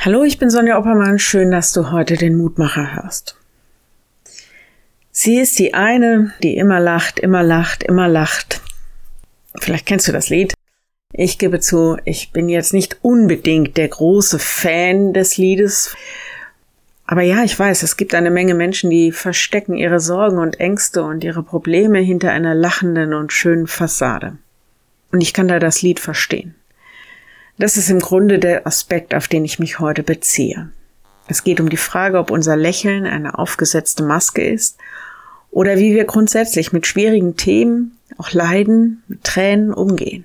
Hallo, ich bin Sonja Oppermann. Schön, dass du heute den Mutmacher hörst. Sie ist die eine, die immer lacht, immer lacht, immer lacht. Vielleicht kennst du das Lied. Ich gebe zu, ich bin jetzt nicht unbedingt der große Fan des Liedes. Aber ja, ich weiß, es gibt eine Menge Menschen, die verstecken ihre Sorgen und Ängste und ihre Probleme hinter einer lachenden und schönen Fassade. Und ich kann da das Lied verstehen. Das ist im Grunde der Aspekt, auf den ich mich heute beziehe. Es geht um die Frage, ob unser Lächeln eine aufgesetzte Maske ist oder wie wir grundsätzlich mit schwierigen Themen, auch Leiden, mit Tränen umgehen.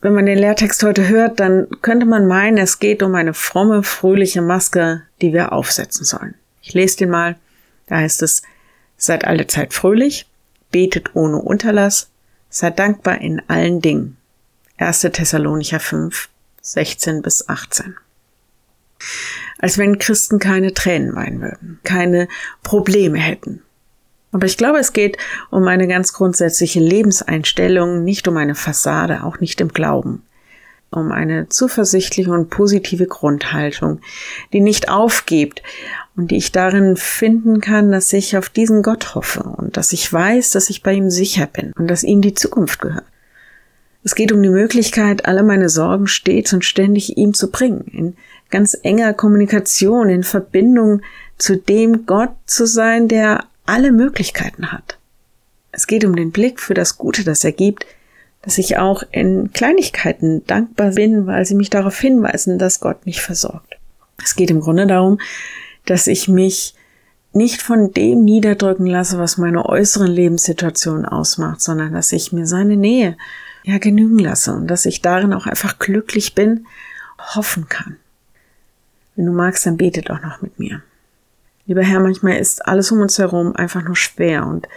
Wenn man den Lehrtext heute hört, dann könnte man meinen, es geht um eine fromme, fröhliche Maske, die wir aufsetzen sollen. Ich lese den mal. Da heißt es, seid alle Zeit fröhlich, betet ohne Unterlass, seid dankbar in allen Dingen 1. Thessalonicher 5, 16 bis 18. Als wenn Christen keine Tränen weinen würden, keine Probleme hätten. Aber ich glaube, es geht um eine ganz grundsätzliche Lebenseinstellung, nicht um eine Fassade, auch nicht im Glauben. Um eine zuversichtliche und positive Grundhaltung, die nicht aufgibt und die ich darin finden kann, dass ich auf diesen Gott hoffe und dass ich weiß, dass ich bei ihm sicher bin und dass ihm die Zukunft gehört. Es geht um die Möglichkeit, alle meine Sorgen stets und ständig ihm zu bringen, in ganz enger Kommunikation, in Verbindung zu dem Gott zu sein, der alle Möglichkeiten hat. Es geht um den Blick für das Gute, das er gibt, dass ich auch in Kleinigkeiten dankbar bin, weil sie mich darauf hinweisen, dass Gott mich versorgt. Es geht im Grunde darum, dass ich mich nicht von dem niederdrücken lasse, was meine äußeren Lebenssituationen ausmacht, sondern dass ich mir seine Nähe ja genügen lasse und dass ich darin auch einfach glücklich bin, hoffen kann. Wenn du magst, dann betet auch noch mit mir. Lieber Herr, manchmal ist alles um uns herum einfach nur schwer und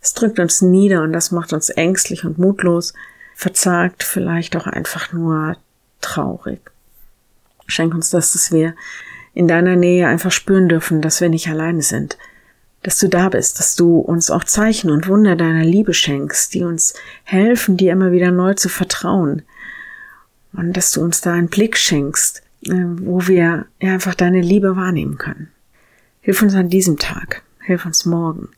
es drückt uns nieder und das macht uns ängstlich und mutlos, verzagt, vielleicht auch einfach nur traurig. Schenk uns das, dass wir in deiner Nähe einfach spüren dürfen, dass wir nicht alleine sind, dass du da bist, dass du uns auch Zeichen und Wunder deiner Liebe schenkst, die uns helfen, dir immer wieder neu zu vertrauen. Und dass du uns da einen Blick schenkst, äh, wo wir einfach deine Liebe wahrnehmen können. Hilf uns an diesem Tag, hilf uns morgen.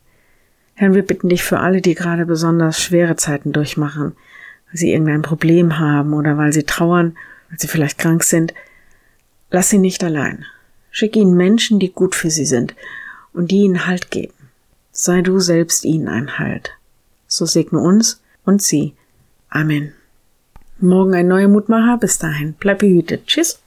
Herr, wir bitten dich für alle, die gerade besonders schwere Zeiten durchmachen, weil sie irgendein Problem haben oder weil sie trauern, weil sie vielleicht krank sind. Lass sie nicht allein. Schick ihnen Menschen, die gut für sie sind und die ihnen Halt geben. Sei du selbst ihnen ein Halt. So segne uns und sie. Amen. Morgen ein neuer Mutmacher. Bis dahin. Bleib behütet. Tschüss.